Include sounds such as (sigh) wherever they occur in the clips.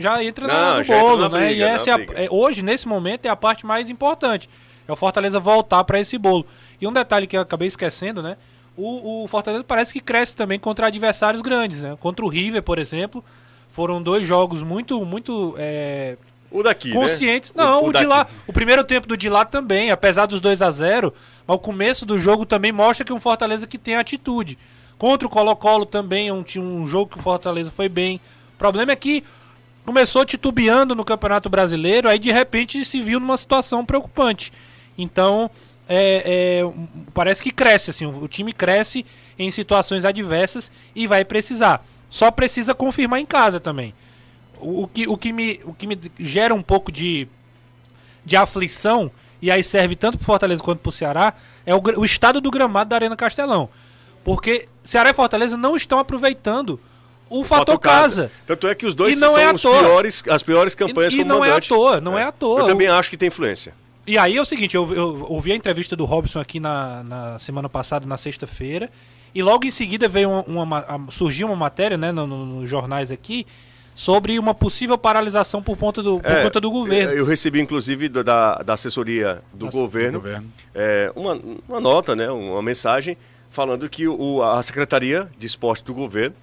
já entra não, no já bolo, entra né? Briga, e essa é, a, é hoje, nesse momento, é a parte mais importante. É o Fortaleza voltar para esse bolo. E um detalhe que eu acabei esquecendo, né? O, o, Fortaleza parece que cresce também contra adversários grandes, né? Contra o River, por exemplo, foram dois jogos muito, muito é, o daqui, né? conscientes. Né? Não, o, o, o de lá, o primeiro tempo do de lá também, apesar dos 2 a 0, mas o começo do jogo também mostra que um Fortaleza que tem atitude. Contra o Colo-Colo também é um, um jogo que o Fortaleza foi bem. O problema é que começou titubeando no Campeonato Brasileiro, aí de repente se viu numa situação preocupante. Então, é, é, parece que cresce, assim, o time cresce em situações adversas e vai precisar. Só precisa confirmar em casa também. O, o, que, o, que, me, o que me gera um pouco de, de aflição, e aí serve tanto para Fortaleza quanto para o Ceará, é o, o estado do gramado da Arena Castelão. Porque Ceará e Fortaleza não estão aproveitando o fator casa. casa. Tanto é que os dois são é os piores, as piores campanhas e, e não é à toa, não é. é à toa. Eu também acho que tem influência. E aí é o seguinte, eu, eu ouvi a entrevista do Robson aqui na, na semana passada, na sexta-feira, e logo em seguida veio uma, uma, surgiu uma matéria né, nos no, no jornais aqui sobre uma possível paralisação por, conta do, por é, conta do governo. Eu recebi, inclusive, da, da assessoria do governo, do governo. É, uma, uma nota, né, uma mensagem falando que o, a Secretaria de Esporte do governo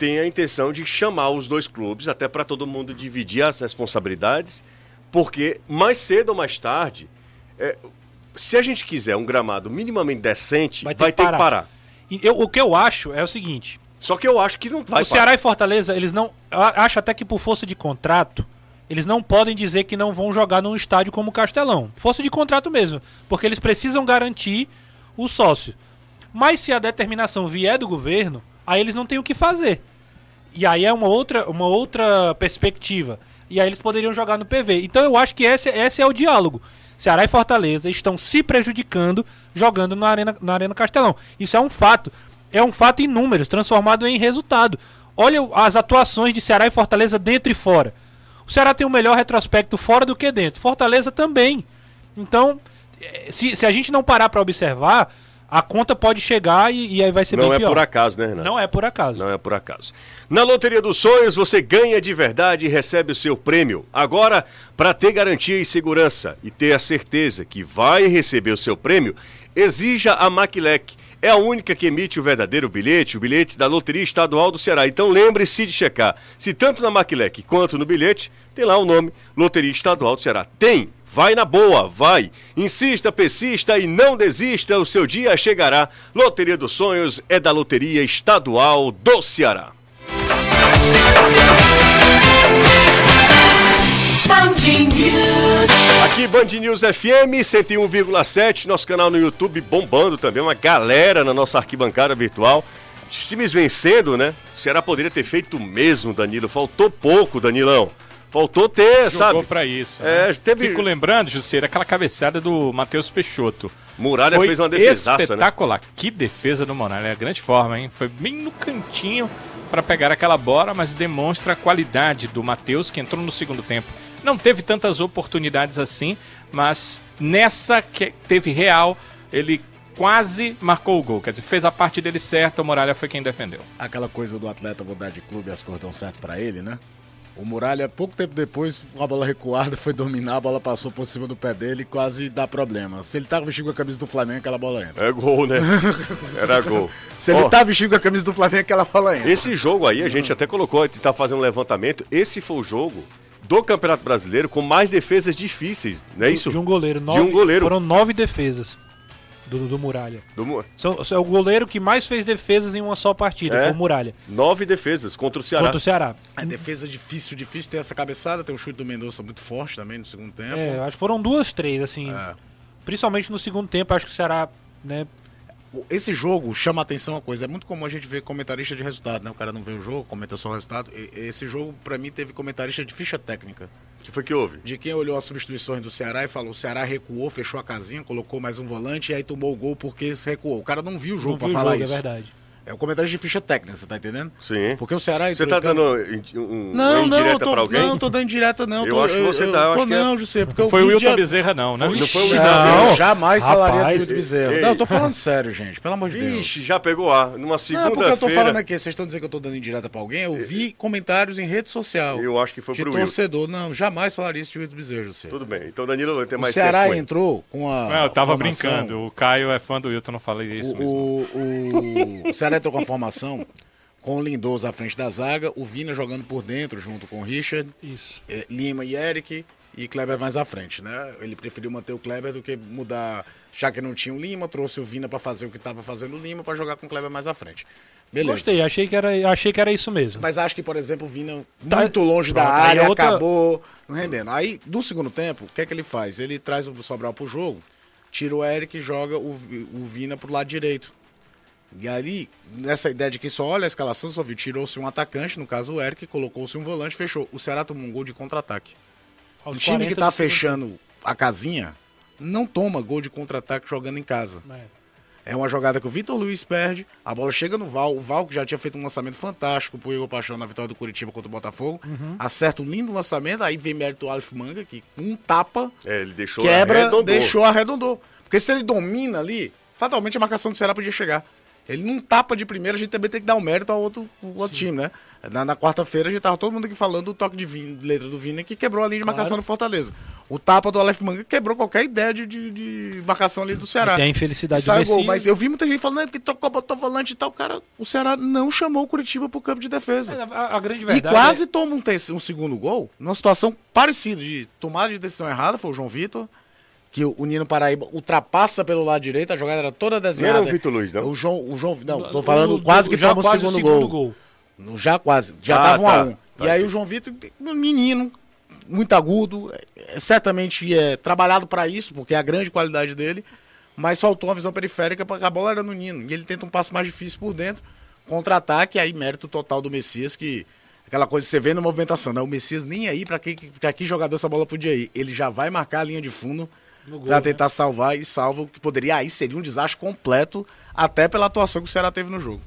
tem a intenção de chamar os dois clubes, até para todo mundo dividir as responsabilidades porque mais cedo ou mais tarde, é, se a gente quiser um gramado minimamente decente, vai ter, vai que, ter parar. que parar. Eu, o que eu acho é o seguinte. Só que eu acho que não vai. O Ceará parar. e Fortaleza, eles não. Eu acho até que por força de contrato, eles não podem dizer que não vão jogar num estádio como o Castelão. Força de contrato mesmo. Porque eles precisam garantir o sócio. Mas se a determinação vier do governo, aí eles não têm o que fazer. E aí é uma outra, uma outra perspectiva. E aí eles poderiam jogar no PV. Então eu acho que esse, esse é o diálogo. Ceará e Fortaleza estão se prejudicando jogando na Arena, na Arena Castelão. Isso é um fato. É um fato em números, transformado em resultado. Olha as atuações de Ceará e Fortaleza dentro e fora. O Ceará tem o melhor retrospecto fora do que dentro. Fortaleza também. Então, eh, se, se a gente não parar para observar, a conta pode chegar e, e aí vai ser Não é pior. por acaso, né, Renato? Não é por acaso. Não é por acaso. Na Loteria dos Sonhos, você ganha de verdade e recebe o seu prêmio. Agora, para ter garantia e segurança e ter a certeza que vai receber o seu prêmio, exija a Maquilec. É a única que emite o verdadeiro bilhete, o bilhete da Loteria Estadual do Ceará. Então lembre-se de checar se tanto na Maquilec quanto no bilhete tem lá o nome Loteria Estadual do Ceará. Tem Vai na boa, vai. Insista, persista e não desista, o seu dia chegará. Loteria dos Sonhos é da Loteria Estadual do Ceará. Aqui Band News FM 101,7, nosso canal no YouTube bombando também, uma galera na nossa arquibancada virtual. Os times vencendo, né? O Ceará poderia ter feito o mesmo, Danilo. Faltou pouco, Danilão. Faltou ter, Jogou sabe? Jogou pra isso. É, né? teve... Fico lembrando, Jusceira, aquela cabeçada do Matheus Peixoto. Muralha Foi fez uma defesa né? espetacular. Né? Que defesa do Muralha. É grande forma, hein? Foi bem no cantinho para pegar aquela bola, mas demonstra a qualidade do Matheus, que entrou no segundo tempo. Não teve tantas oportunidades assim, mas nessa que teve real, ele quase marcou o gol. Quer dizer, fez a parte dele certa, o Muralha foi quem defendeu. Aquela coisa do atleta mudar de clube e as cores dão certo para ele, né? O Muralha, pouco tempo depois, a bola recuada, foi dominar, a bola passou por cima do pé dele e quase dá problema. Se ele tava vestindo com a camisa do Flamengo, aquela bola entra. É gol, né? Era gol. (laughs) Se ele oh, tá vestindo com a camisa do Flamengo, aquela bola entra. Esse jogo aí, a gente até colocou, tá fazendo um levantamento, esse foi o jogo do Campeonato Brasileiro com mais defesas difíceis, não é isso? De um goleiro. Nove, de um goleiro. Foram nove defesas do, do Muralha. Do, São, é o goleiro que mais fez defesas em uma só partida, é, foi o Muralha. Nove defesas contra o Ceará. Contra o Ceará. É defesa difícil, difícil ter essa cabeçada, tem um chute do Mendonça muito forte também no segundo tempo. É, acho que foram duas, três, assim. É. Principalmente no segundo tempo, acho que o Ceará, né, esse jogo chama atenção a coisa. É muito comum a gente ver comentarista de resultado, né? O cara não vê o jogo, comenta só o resultado. esse jogo, para mim, teve comentarista de ficha técnica. O que foi que houve? De quem olhou as substituições do Ceará e falou: o Ceará recuou, fechou a casinha, colocou mais um volante e aí tomou o gol porque se recuou. O cara não viu o jogo para falar jogo, é isso. É verdade. É o comentário de ficha técnica, você tá entendendo? Sim. Porque o Ceará Você entrou tá dando um, Não, uma não, eu indireta tô, pra alguém? não, tô dando direta, não. Eu tô, acho que você tá, eu tô, é- não, José, porque eu Foi o vi Wilton Bezerra, não, né? Não foi o Wilton. eu jamais falaria do Rapaz, Wilton Bezerra. ei. Não, eu tô falando sério, gente, pelo amor de Deus. Vixe, já pegou ar. Numa Não, porque eu tô segunda-feira. falando aqui, vocês estão dizendo que eu tô dando indireta pra alguém, eu vi comentários em rede social. Eu acho que foi pro Wilton. torcedor. Não, jamais falaria isso de Wilton Bezerra, José. Tudo bem. Então Danilo vai ter O mais Ceará tempo. com ele. entrou com a. Não, eu tava formação- brincando. O Caio é fã do Wilton, não falei isso mesmo. O, o, o, o Ceará entrou com a formação com o Lindoso à frente da zaga, o Vina jogando por dentro junto com o Richard, Isso. eh, Lima e Eric e Kleber mais à frente, né? Ele preferiu manter o Kleber do que mudar, já que não tinha o Lima, trouxe o Vina para fazer o que estava fazendo o Lima para jogar com o Kleber mais à frente. Beleza. Gostei, achei que, era, achei que era isso mesmo. Mas acho que, por exemplo, o Vina Tá- muito longe da Pronto, aí área, é outra- acabou não rendendo. Aí, no segundo tempo, o que é que ele faz? Ele traz o Sobral pro jogo, tira o Eric e joga o, o Vina pro lado direito. E ali, nessa ideia de que só olha a escalação, só viu, tirou-se um atacante, no caso o Eric, colocou-se um volante, fechou. O Ceará tomou um gol de contra-ataque. O time 40 que tá segundo fechando a casinha não toma gol de contra-ataque jogando em casa. É. É uma jogada que o Vitor Luiz perde, a bola chega no Val, o Val que já tinha feito um lançamento fantástico pro Igor Paixão na vitória do Curitiba contra o Botafogo, Uhum. acerta um lindo lançamento, aí vem mérito Alf Manga, que um tapa, É, ele deixou quebra, arredondou. deixou, arredondou. Porque se ele domina ali, fatalmente a marcação do Ceará podia chegar. Ele não tapa de primeira, a gente também tem que dar um mérito ao outro, ao outro time, né? Na, na quarta-feira a gente tava todo mundo aqui falando do toque de Vina, letra do Vina que quebrou a linha de marcação do Fortaleza. O tapa do Aleph Manga quebrou qualquer ideia de, de, de marcação ali do Ceará. E tem a infelicidade do Sai o gol, mas eu vi muita gente falando, não, é porque trocou, botou volante e tal. Cara, o Ceará não chamou o Curitiba pro campo de defesa. É, A, a grande E verdade quase é- toma um, um segundo gol, numa situação parecida de tomada de decisão errada, foi o João Vitor, que o Nino Paraíba ultrapassa pelo lado direito, a jogada era toda desenhada. Não era o Vitor Luiz, não? O João, o João, não, tô falando o- quase que já toma o quase segundo, gol. No- já quase, já Ah, tava um tá. a um. Tá e aí aqui. o João Vitor, um menino, muito agudo, é, é, certamente é trabalhado para isso, porque é a grande qualidade dele, mas faltou uma visão periférica porque a bola era no Nino. E ele tenta um passo mais difícil por dentro, contra-ataque, aí mérito total do Messias, que aquela coisa que você vê na movimentação, né? O Messias nem aí para que, pra que jogador essa bola podia ir. Ele já vai marcar a linha de fundo Para né? tentar salvar e salva o que poderia aí seria um desastre completo, até pela atuação que o Ceará teve no jogo.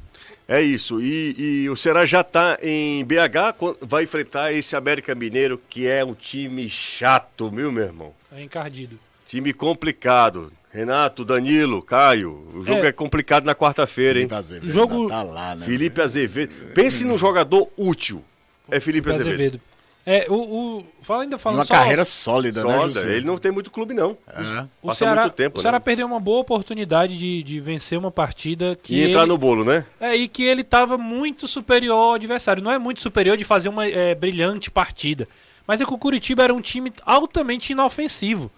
É isso. E, e o Ceará já tá em BH, vai enfrentar esse América Mineiro, que é um time chato, viu, meu irmão? É encardido. Time complicado. Renato, Danilo, Caio, o jogo é, É. complicado na quarta-feira, hein? Felipe Azevedo Jogo- tá lá, né? Felipe Azevedo. Pense num jogador útil. É Felipe Azevedo. Azevedo. É, o, o, fala ainda falando uma só, carreira sólida, né, Foda, José? ele não tem muito clube, não. É. o passa Ceará, muito tempo, o Ceará né? perdeu uma boa oportunidade de, de vencer uma partida que E entrar ele, no bolo, né? é, e que ele estava muito superior ao adversário. Não é muito superior de fazer uma é, brilhante partida, mas é que o Curitiba era um time altamente inofensivo.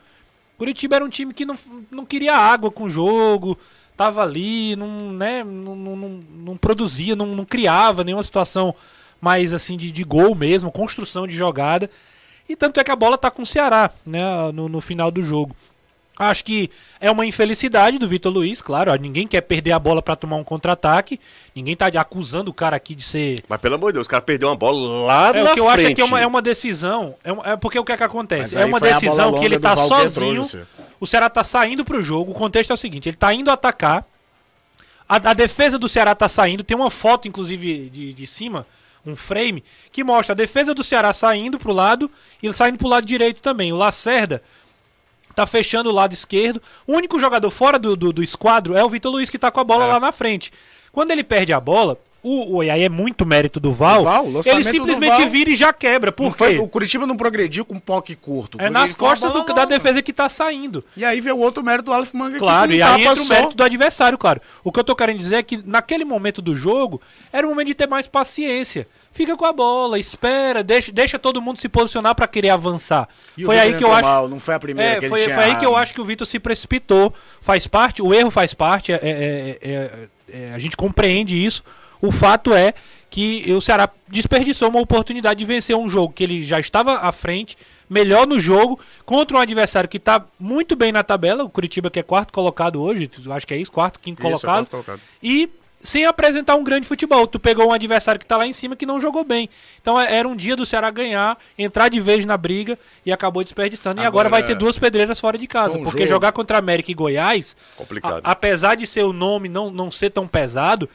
Curitiba era um time que não, não queria água com o jogo, tava ali, não, né, não, não, não- não produzia, não, não criava nenhuma situação mais assim de, de gol mesmo, construção de jogada. E tanto é que a bola tá com o Ceará, né, no, no final do jogo. Acho que é uma infelicidade do Vitor Luiz, claro. ó, Ninguém quer perder a bola pra tomar um contra-ataque. Ninguém tá acusando o cara aqui de ser Mas pelo amor de Deus, o cara perdeu uma bola lá é, na o que eu frente. acho é que é uma, é uma decisão. É, é porque o que é que acontece? É uma decisão que ele tá entrou, sozinho. O Ceará tá saindo pro jogo. O contexto é o seguinte: ele tá indo atacar. A, a defesa do Ceará tá saindo. Tem uma foto, inclusive, de, de cima, um frame, que mostra a defesa do Ceará saindo pro lado e saindo pro lado direito também. O Lacerda tá fechando o lado esquerdo. O único jogador fora do, do, do esquadro é o Vitor Luiz, que tá com a bola lá na frente. Quando ele perde a bola, o, o, e aí é muito mérito do Val, Val, ele simplesmente Val- vira e já quebra. Por foi- quê? o Curitiba não progrediu com um poque curto. É nas costas do- da defesa que tá saindo. E aí veio o outro mérito do Aleph Manga Claro, que e um aí entra o mérito do adversário, claro. O que eu tô querendo dizer é que naquele momento do jogo, era o momento de ter mais paciência. Fica com a bola, espera, deixa, deixa todo mundo se posicionar pra querer avançar. E foi aí que eu acho. mal, não foi a primeira É, que ele foi, tinha foi aí que eu acho que o Vitor se precipitou. Faz parte, o erro faz parte, é- é- é- é- a gente compreende isso. O fato é que o Ceará desperdiçou uma oportunidade de vencer um jogo que ele já estava à frente, melhor no jogo, contra um adversário que está muito bem na tabela, o Curitiba que é quarto colocado hoje, acho que é isso, quarto, quinto Isso, colocado, quarto colocado. e sem apresentar um grande futebol. Tu pegou um adversário que tá lá em cima que não jogou bem. Então é- era um dia do Ceará ganhar, entrar de vez na briga e acabou desperdiçando. e agora Agora, vai ter duas pedreiras fora de casa. um porque jogo- jogar contra América e Goiás, a- apesar de ser o nome não, não ser tão pesado,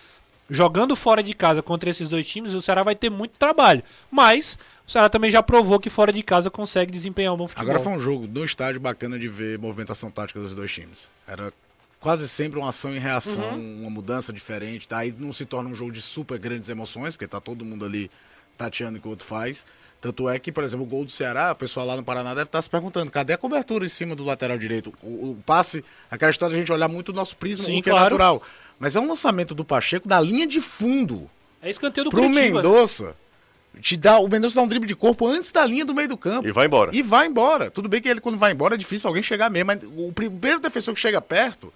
jogando fora de casa contra esses dois times, o Ceará vai ter muito trabalho. Mas o Ceará também já provou que fora de casa consegue desempenhar um bom futebol. Agora foi um jogo no estádio bacana de ver movimentação tática dos dois times. Era quase sempre uma ação e reação, Uhum. uma mudança diferente. Tá? Aí não se torna um jogo de super grandes emoções, porque tá todo mundo ali tateando o que o outro faz. Tanto é que, por exemplo, o gol do Ceará, o pessoal lá no Paraná deve estar se perguntando, cadê a cobertura em cima do lateral direito? O, o passe, aquela história de a gente olhar muito o nosso prisma, Sim, o que é claro. natural. Mas é um lançamento do Pacheco da linha de fundo É escanteio do pro Curitiba. Mendonça. Te dá, o Mendonça dá um drible de corpo antes da linha do meio do campo. E vai embora. E vai embora. Tudo bem que ele, quando vai embora, é difícil alguém chegar mesmo. Mas o primeiro defensor que chega perto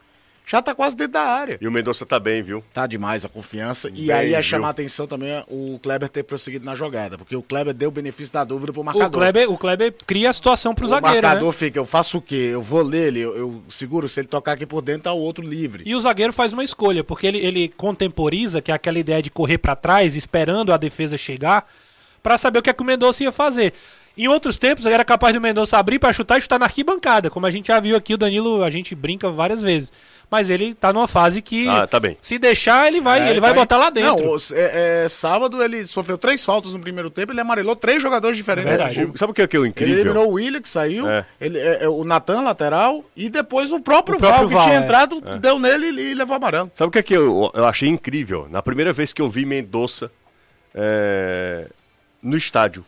já tá quase dentro da área. E o Mendonça tá bem, viu? Tá demais a confiança. E Bem, aí é viu? chamar a atenção também o Kleber ter prosseguido na jogada. Porque o Kleber deu o benefício da dúvida pro O marcador. Kleber, o Kleber cria a situação pro o zagueiro, marcador né? fica, eu faço o quê? Eu vou ler ele, eu, eu seguro, se ele tocar aqui por dentro, tá o outro livre. E o zagueiro faz uma escolha, porque ele, ele contemporiza, que é aquela ideia de correr pra trás, esperando a defesa chegar, pra saber o que, é que o Mendonça ia fazer. Em outros tempos, ele era capaz do Mendonça abrir pra chutar e chutar na arquibancada, como a gente já viu aqui, o Danilo, a gente brinca várias vezes. Mas ele tá numa fase que, Ah, tá bem. se deixar, ele vai, É, ele vai tá aí. botar lá dentro. Não, o- é, é, sábado ele sofreu três faltas no primeiro tempo, ele amarelou três jogadores diferentes. É verdade. O- Sabe o que é, que é o Ele incrível? eliminou o Willian, que saiu, É. ele, é, é, o Natan, lateral, e depois o próprio, O próprio Val, que Val, tinha é. entrado, deu nele e, e levou amarelo. Sabe o que é que eu, eu achei incrível? Na primeira vez que eu vi Mendonça é, no estádio.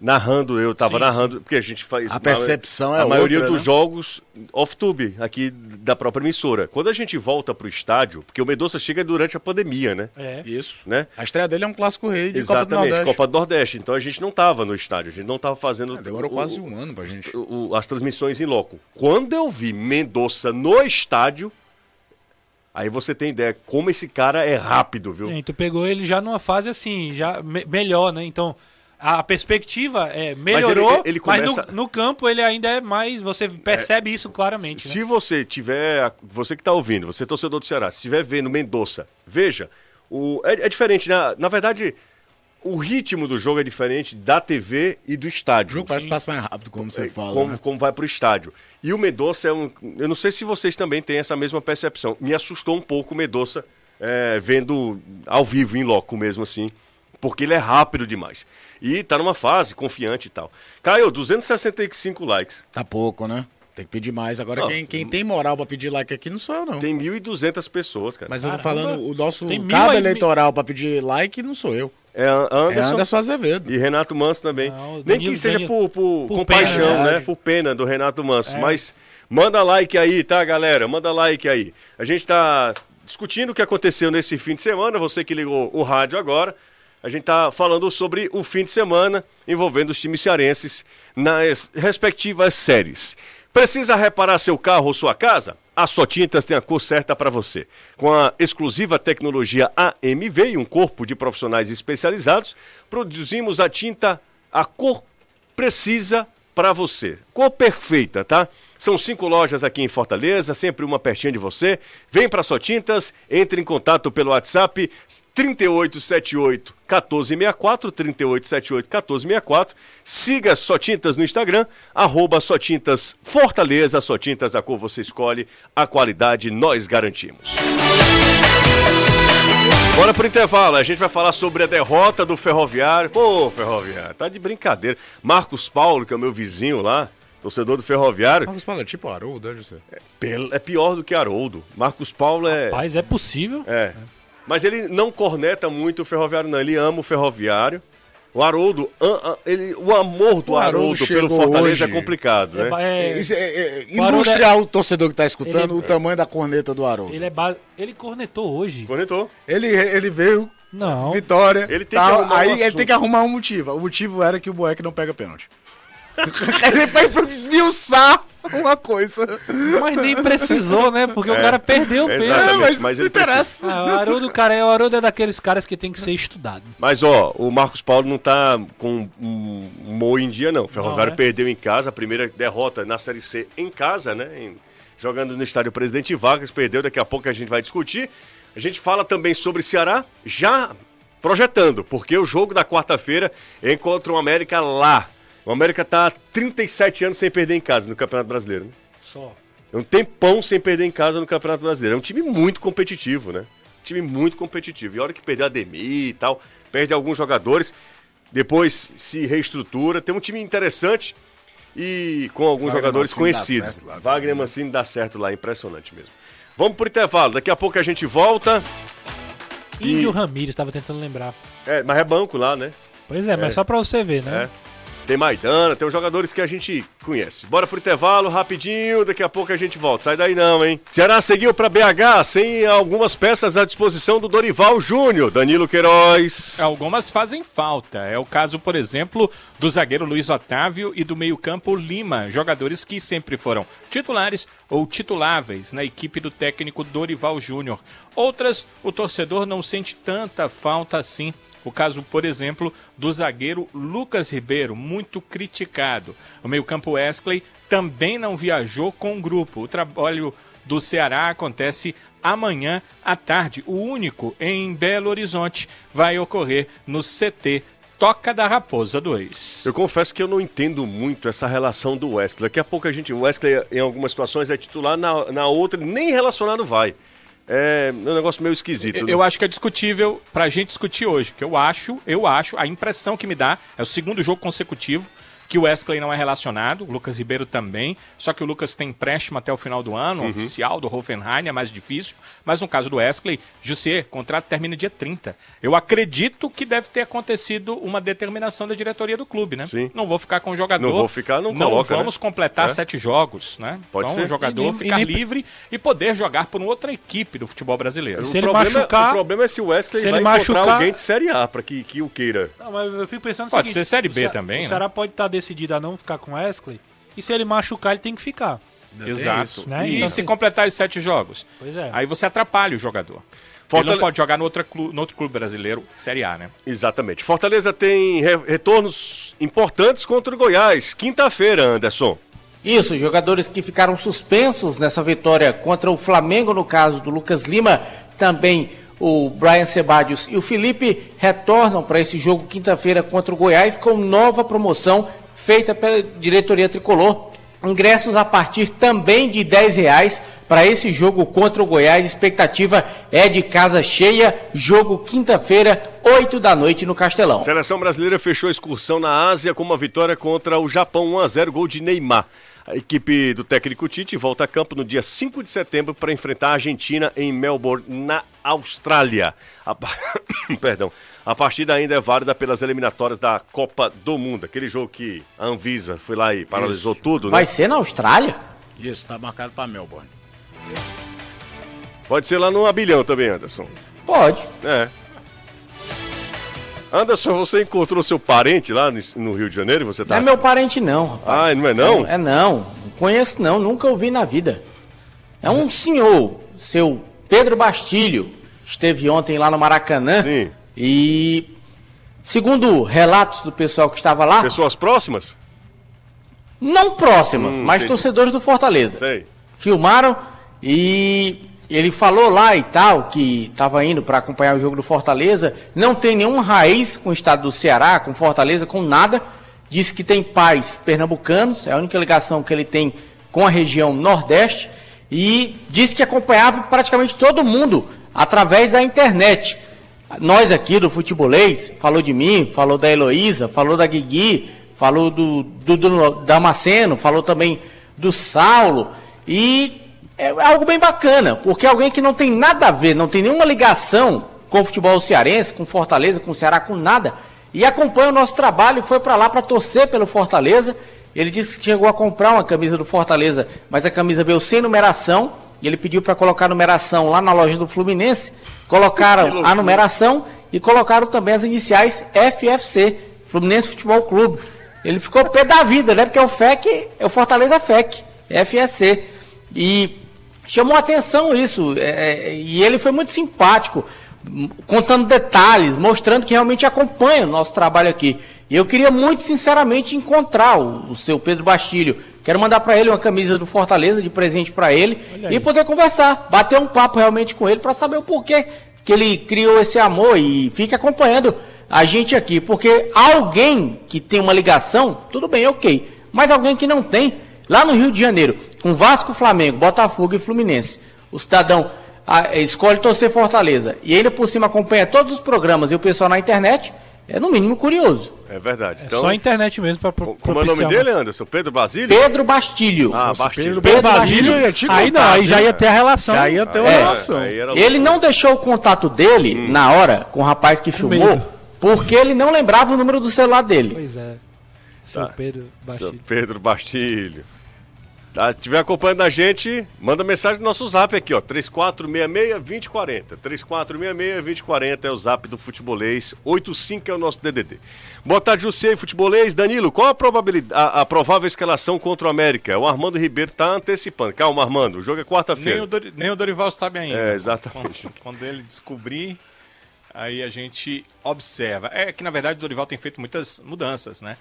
Narrando, eu tava Sim, narrando, porque a gente faz. A percepção é A maioria outra, dos né? jogos off-tube, aqui da própria emissora. Quando a gente volta pro estádio, porque o Mendonça chega durante a pandemia, né? É. Isso. né? A estreia dele é um clássico rei de Copa do Exatamente, Nordeste. Copa do Nordeste. Então a gente não tava no estádio, a gente não tava fazendo. É, demorou o- quase um ano pra gente. o- o- as transmissões em loco. Quando eu vi Mendonça no estádio, aí você tem ideia como esse cara é rápido, viu? Sim, tu pegou ele já numa fase assim, já me- melhor, né? Então, a perspectiva é, melhorou, mas, ele- ele começa- no, no campo ele ainda é mais. Você percebe isso claramente. né? Se você tiver, você que está ouvindo, você é torcedor do Ceará, se estiver vendo Mendonça, veja, o, é, é diferente, na, na verdade, o ritmo do jogo é diferente da TV e do O estádio. jogo parece passa mais rápido, como você fala. como, né? como vai pro estádio. E o Mendonça é um. Eu não sei se vocês também têm essa mesma percepção. Me assustou um pouco o Mendonça é, vendo ao vivo, em loco mesmo assim. Porque ele é rápido demais. E tá numa fase confiante e tal. Caio, 265 likes. Tá pouco, né? Tem que pedir mais. Agora, Não, quem, quem tem moral pra pedir like aqui não sou eu, não. Tem 1.200 pessoas, cara. Mas eu tô Caramba. falando, o nosso Tem mil cabo eleitoral pra pedir like não sou eu. É É Anderson, Anderson Azevedo. e Renato Manso também. Não, o Nem que seja Danilo- por, por, por compaixão, pena, né? né? Por pena do Renato Manso. É. Mas manda like aí, tá, galera? Manda like aí. A gente tá discutindo o que aconteceu nesse fim de semana. Você que ligou o rádio agora. A gente tá falando sobre o fim de semana envolvendo os times cearenses nas respectivas séries. Precisa reparar seu carro ou sua casa? A Só Tintas tem a cor certa para você. Com a exclusiva tecnologia AMV e um corpo de profissionais especializados, produzimos a tinta a cor precisa para você. Cor perfeita, tá? São cinco lojas aqui em Fortaleza, sempre uma pertinho de você. Vem para Só Tintas, entre em contato pelo WhatsApp 3878 1464, 3878 1464. Siga Só Tintas no Instagram, arroba Só Tintas Fortaleza, Só Tintas da cor você escolhe, a qualidade nós garantimos. Bora pro intervalo, a gente vai falar sobre a derrota do Ferroviário. Pô, Ferroviário, tá de brincadeira. Marcos Paulo, que é o meu vizinho lá, torcedor do Ferroviário, Marcos Paulo é tipo Haroldo, é, José? é pior do que Haroldo. Marcos Paulo é. Mas é possível. É. Mas ele não corneta muito o Ferroviário, não. Ele ama o Ferroviário. O Haroldo, an- an- ele, o amor do O Haroldo Haroldo pelo Fortaleza hoje. é complicado, né? É, é- é- O ilustre é- ao torcedor que tá escutando Ele- o tamanho da corneta do Haroldo. ele é ba... Ele cornetou hoje. Cornetou. Ele, ele veio, Não. vitória. Ele tem que arrumar um aí ele tem que arrumar um motivo. O motivo era que o Boeck não pega pênalti. (laughs) ele foi pra esmiuçar (laughs) uma coisa. Mas nem precisou, né? Porque o cara perdeu o Exatamente. pênalti. É, mas, mas não interessa. Ah, o Haroldo, cara, é- o Haroldo é daqueles caras que tem que ser estudado. Mas, ó, o Marcos Paulo não tá com um em dia, não. O Ferroviário Não, é? perdeu em casa, a primeira derrota na Série C em casa, né? Em- jogando no estádio Presidente Vargas, perdeu, daqui a pouco a gente vai discutir. A gente fala também sobre Ceará, já projetando, porque o jogo da quarta-feira é contra o América lá. O América tá há 37 anos sem perder em casa no Campeonato Brasileiro. Né? Só. É um tempão sem perder em casa no Campeonato Brasileiro. É um time muito competitivo, né? time muito competitivo. E a hora que perder a Demi e tal, perde alguns jogadores, depois se reestrutura, tem um time interessante e com alguns Wagner jogadores Mancini dá conhecidos. certo lá Wagner né? Mancini dá certo lá, impressionante mesmo. Vamos pro intervalo, daqui a pouco a gente volta. Índio E- Ramírez, tava tentando lembrar. É, mas é banco lá, né? Pois é, mas só pra você ver, né? É. Tem Maidana, tem os jogadores que a gente conhece. Bora pro intervalo, rapidinho, daqui a pouco a gente volta. Sai daí não, hein? Ceará seguiu pra BH sem algumas peças à disposição do Dorival Júnior. Danilo Queiroz. Algumas fazem falta. É o caso, por exemplo, do zagueiro Luiz Otávio e do meio-campo Lima, jogadores que sempre foram titulares ou tituláveis na equipe do técnico Dorival Júnior. Outras, o torcedor não sente tanta falta assim. O caso, por exemplo, do zagueiro Lucas Ribeiro, muito criticado. O meio-campo Wesley também não viajou com o grupo. O trabalho do Ceará acontece amanhã à tarde. O único em Belo Horizonte vai ocorrer no CT Toca da Raposa 2. Eu confesso que eu não entendo muito essa relação do Wesley. Daqui a pouco a gente. O Wesley, em algumas situações, é titular, na, na outra, nem relacionado vai. É um negócio meio esquisito. Eu, né? eu acho que é discutível pra gente discutir hoje, que eu acho, eu acho, a impressão que me dá é o segundo jogo consecutivo que o Wesley não é relacionado, o Lucas Ribeiro também, só que o Lucas tem empréstimo até o final do ano, Uhum. oficial do Hoffenheim, é mais difícil, mas no caso do Wesley, Jussier, contrato termina dia 30. Eu acredito que deve ter acontecido uma determinação da diretoria do clube, né? Sim. Não vou ficar com o jogador. Não vou ficar, não coloca, vamos né? completar É. sete jogos, né? Pode então ser. o jogador E nem- ficar e nem- livre e poder jogar por uma outra equipe do futebol brasileiro. Se ele problema, machucar- o problema é se o Wesley se vai ele encontrar machucar- alguém de Série A para que, que o queira. Não, mas eu fico pensando o Pode seguinte, ser Série o B Ce- também, O né? Ceará pode estar decidido a não ficar com o Wesley. E se ele machucar, ele tem que ficar. Exato. isso. né? E Então, se assim- completar os sete jogos? Pois é. Aí você atrapalha o jogador. Ele Fortale- não pode jogar no outro, clube, no outro clube brasileiro, Série A, né? Exatamente. Fortaleza tem re- retornos importantes contra o Goiás. Quinta-feira, Anderson. Isso, jogadores que ficaram suspensos nessa vitória contra o Flamengo, no caso do Lucas Lima, também o Brian Sebadios e o Felipe retornam para esse jogo quinta-feira contra o Goiás com nova promoção feita pela diretoria tricolor. Ingressos a partir também de 10 reais para esse jogo contra o Goiás. Expectativa é de casa cheia. Jogo quinta-feira, 8 da noite no Castelão. Seleção brasileira fechou a excursão na Ásia com uma vitória contra o Japão 1 a 0 gol de Neymar. A equipe do técnico Tite volta a campo no dia 5 de setembro para enfrentar a Argentina em Melbourne, na Austrália. A... (coughs) Perdão. A partida ainda é válida pelas eliminatórias da Copa do Mundo. Aquele jogo que a Anvisa foi lá e paralisou tudo, né? Vai ser na Austrália? Isso, tá marcado pra Melbourne. Pode ser lá no Abilhão também, Anderson. Pode. É. Anderson, você encontrou seu parente lá no- Rio de Janeiro? Você Não tá... é meu parente, não. rapaz. Ah, não é não? É, não. Não conheço, não. Nunca ouvi na vida. É um senhor, seu Pedro Bastilho. Esteve ontem lá no Maracanã. Sim. E, segundo relatos do pessoal que estava lá, Pessoas próximas? não próximas, Hum, mas entendi. torcedores do Fortaleza. Sei. Filmaram e ele falou lá e tal que estava indo para acompanhar o jogo do Fortaleza. Não tem nenhuma raiz com o estado do Ceará, com Fortaleza, com nada. Disse que tem pais pernambucanos, é a única ligação que ele tem com a região Nordeste. E disse que acompanhava praticamente todo mundo através da internet. Nós aqui do Futebolês, falou de mim, falou da Heloísa, falou da Guigui, falou do, do, do Damasceno, falou também do Saulo. E é algo bem bacana, porque alguém que não tem nada a ver, não tem nenhuma ligação com o futebol cearense, com Fortaleza, com o Ceará, com nada, e acompanha o nosso trabalho e foi para lá para torcer pelo Fortaleza. Ele disse que chegou a comprar uma camisa do Fortaleza, mas a camisa veio sem numeração, e ele pediu para colocar a numeração lá na loja do Fluminense. Colocaram a numeração e colocaram também as iniciais FFC, Fluminense Futebol Clube. Ele ficou pé da vida, né? Porque é o FEC, é o Fortaleza FEC, FSC. E chamou atenção isso. é, é, e ele foi muito simpático, contando detalhes, mostrando que realmente acompanha o nosso trabalho aqui. E eu queria muito sinceramente encontrar o, o seu Pedro Bastilho. Quero mandar para ele uma camisa do Fortaleza de presente para ele Olha e poder conversar, bater um papo realmente com ele para saber o porquê que ele criou esse amor. E fica acompanhando a gente aqui, porque alguém que tem uma ligação, tudo bem, ok, mas alguém que não tem, lá no Rio de Janeiro, com Vasco, Flamengo, Botafogo e Fluminense, o cidadão a- escolhe torcer Fortaleza. E ainda por cima acompanha todos os programas e o pessoal na internet, é no mínimo curioso. É verdade. É Então, só a internet mesmo pra pro, co- como é o nome dele, Anderson? Pedro Basílio? Pedro Bastilho. Ah, Bastilho. Pedro Pedro Basílio, Basílio. te Aí não, aí já ia ter a relação. Já ia ter uma É. relação. Ele não deixou o contato dele Hum. na hora com o rapaz que filmou, medo. porque ele não lembrava o número do celular dele. Pois é. Seu Tá. Pedro Seu Bastilho. Pedro Bastilho. Tá, estiver acompanhando a gente, manda mensagem no nosso zap aqui, ó. 3466-2040. 3466-2040 é o zap do futebolês. 85 é o nosso DDD. Boa tarde, e futebolês. Danilo, qual a probabilidade, a, a provável escalação contra o América? O Armando Ribeiro tá antecipando. Calma, Armando, o jogo é Nem quarta-feira. o, Dori- nem o Dorival sabe ainda. É, exatamente. Quando, quando ele descobrir, aí a gente observa. É que, na verdade, o Dorival tem feito muitas mudanças, né?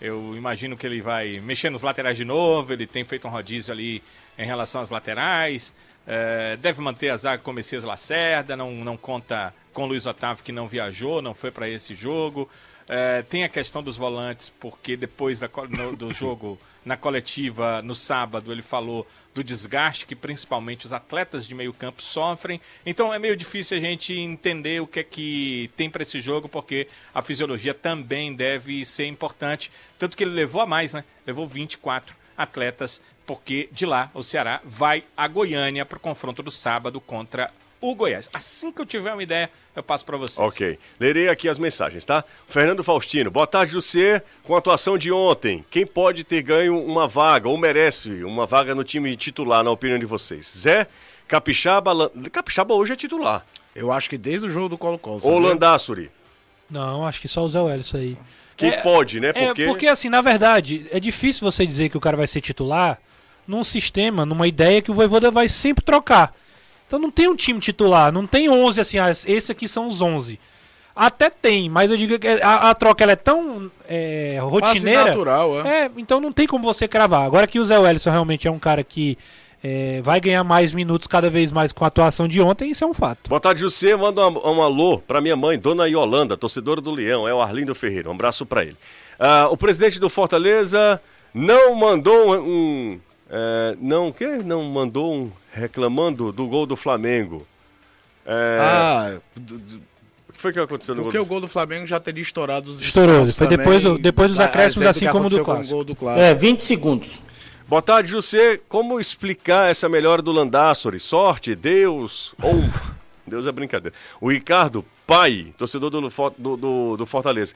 Eu imagino que ele vai mexer nos laterais de novo, ele tem feito um rodízio ali em relação às laterais, é, deve manter a zaga com o Messias Lacerda, não, não conta com o Luiz Otávio que não viajou, não foi para esse jogo. É, tem a questão dos volantes, porque depois da no- do jogo na coletiva no sábado ele falou do desgaste que principalmente os atletas de meio campo sofrem. Então é meio difícil a gente entender o que é que tem para esse jogo, porque a fisiologia também deve ser importante. Tanto que ele levou a mais, né? Levou 24 atletas, porque de lá o Ceará vai a Goiânia para o confronto do sábado contra o Goiás. Assim que eu tiver uma ideia, eu passo para vocês. Ok. Lerei aqui as mensagens, tá? Fernando Faustino. Boa tarde, José. Com a atuação de ontem, quem pode ter ganho uma vaga ou merece uma vaga no time titular, na opinião de vocês? Zé, Capixaba. Capixaba hoje é titular. Eu acho que desde o jogo do Colo-Colo. Ou? Landassuri. Não, acho que só o Zé Welles isso aí. Que É- pode, né? É, Porque. porque assim, na verdade, é difícil você dizer que o cara vai ser titular num sistema, numa ideia que o Voivoda vai sempre trocar. Então não tem um time titular, não tem 11 assim, ah, esse aqui são os 11. Até tem, mas eu digo que a, a troca ela é tão é, rotineira. natural, é. É, então não tem como você cravar. Agora que o Zé Wellison realmente é um cara que é, vai ganhar mais minutos cada vez mais com a atuação de ontem, isso é um fato. Boa tarde, José. Manda um, um alô pra minha mãe, Dona Yolanda, torcedora do Leão. É o Arlindo Ferreira. Um abraço pra ele. Ah, o presidente do Fortaleza não mandou um. um, é, não, o quê? Não mandou um reclamando do gol do Flamengo. É, Ah, O que foi que aconteceu no porque gol? o gol do Flamengo já teria estourado os Estourou, foi também, depois do- depois dos a- a acréscimos, assim que como o do aconteceu com o Clássico. gol do Clássico. É, 20 segundos. Boa tarde, José. Como explicar essa melhora do Landassori? Sorte, Deus ou. Deus é brincadeira. O Ricardo, pai, torcedor do, do, do- do Fortaleza.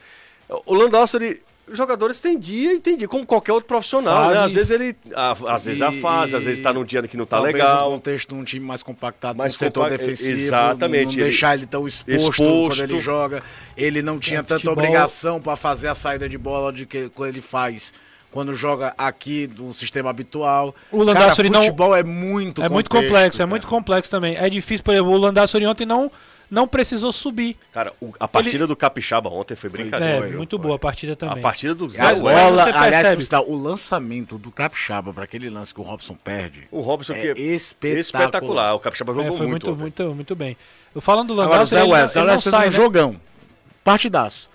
O Landassori, jogadores têm dia e tem dia, como qualquer outro profissional, né? Às vezes ele. a- às vezes a E- fase, às vezes tá num dia que não tá Talvez legal. no contexto de um time mais compactado Mais no setor compact- defensivo, exatamente, não ele- deixar ele tão exposto, exposto. quando ele joga. Ele não tinha É, tanta futebol- obrigação para fazer a saída de bola de que quando ele faz quando joga aqui no sistema habitual. O Landassori cara, não- futebol é muito É muito contexto, complexo, é cara. muito complexo também. É difícil, por exemplo, o Landassori ontem não, não precisou subir. Cara, o- a partida do Capixaba ontem foi brincadeira. É, foi, muito foi. boa a partida A também. partida do Zé A bola, aliás, sinal, o lançamento do Capixaba para aquele lance que o Robson perde. O Robson É que espetacular. espetacular. O Capixaba É, jogou foi muito. muito, muito, muito bem. Eu falando do Agora, o Landassori, Zé ele, Welles, ele sai, um né? jogão. Partidaço.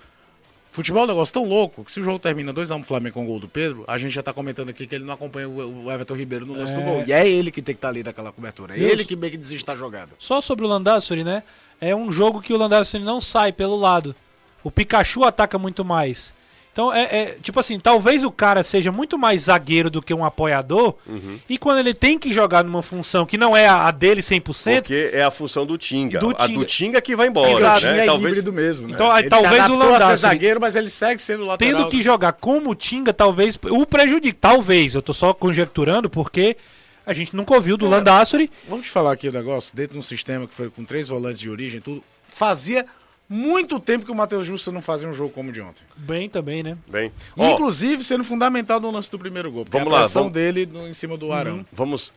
Futebol é um negócio tão louco que se o jogo termina 2x1 pro Flamengo com o gol do Pedro, a gente já tá comentando aqui que ele não acompanha o o Everton Ribeiro no lance do É. gol. E é ele que tem que estar ali naquela cobertura. É Deus. ele que meio que desiste da jogada. Só sobre o Landassori, né? É um jogo que o Landassori não sai pelo lado. O Pikachu ataca muito mais. Então, é, é, tipo assim, talvez o cara seja muito mais zagueiro do que um apoiador. Uhum. E quando ele tem que jogar numa função que não é a, a dele 100%, Porque é a função do Tinga. Do A Tinga. do Tinga que vai embora. Exato. né? é Talvez... híbrido mesmo, né? Então, aí, ele talvez se o a ser zagueiro, mas ele segue sendo lateral. tendo que né? jogar como o Tinga, talvez o prejudique. Talvez, eu tô só conjecturando porque a gente nunca ouviu do Landassori. Vamos te falar aqui o negócio, dentro de um sistema que foi com três volantes de origem e tudo, fazia muito tempo que o Matheus Justa não fazia um jogo como o de ontem. Bem também, né? Bem. Ó, Inclusive sendo fundamental no lance do primeiro gol. Porque Vamos a lá, pressão vamos- dele no- em cima do Arão. Vamos.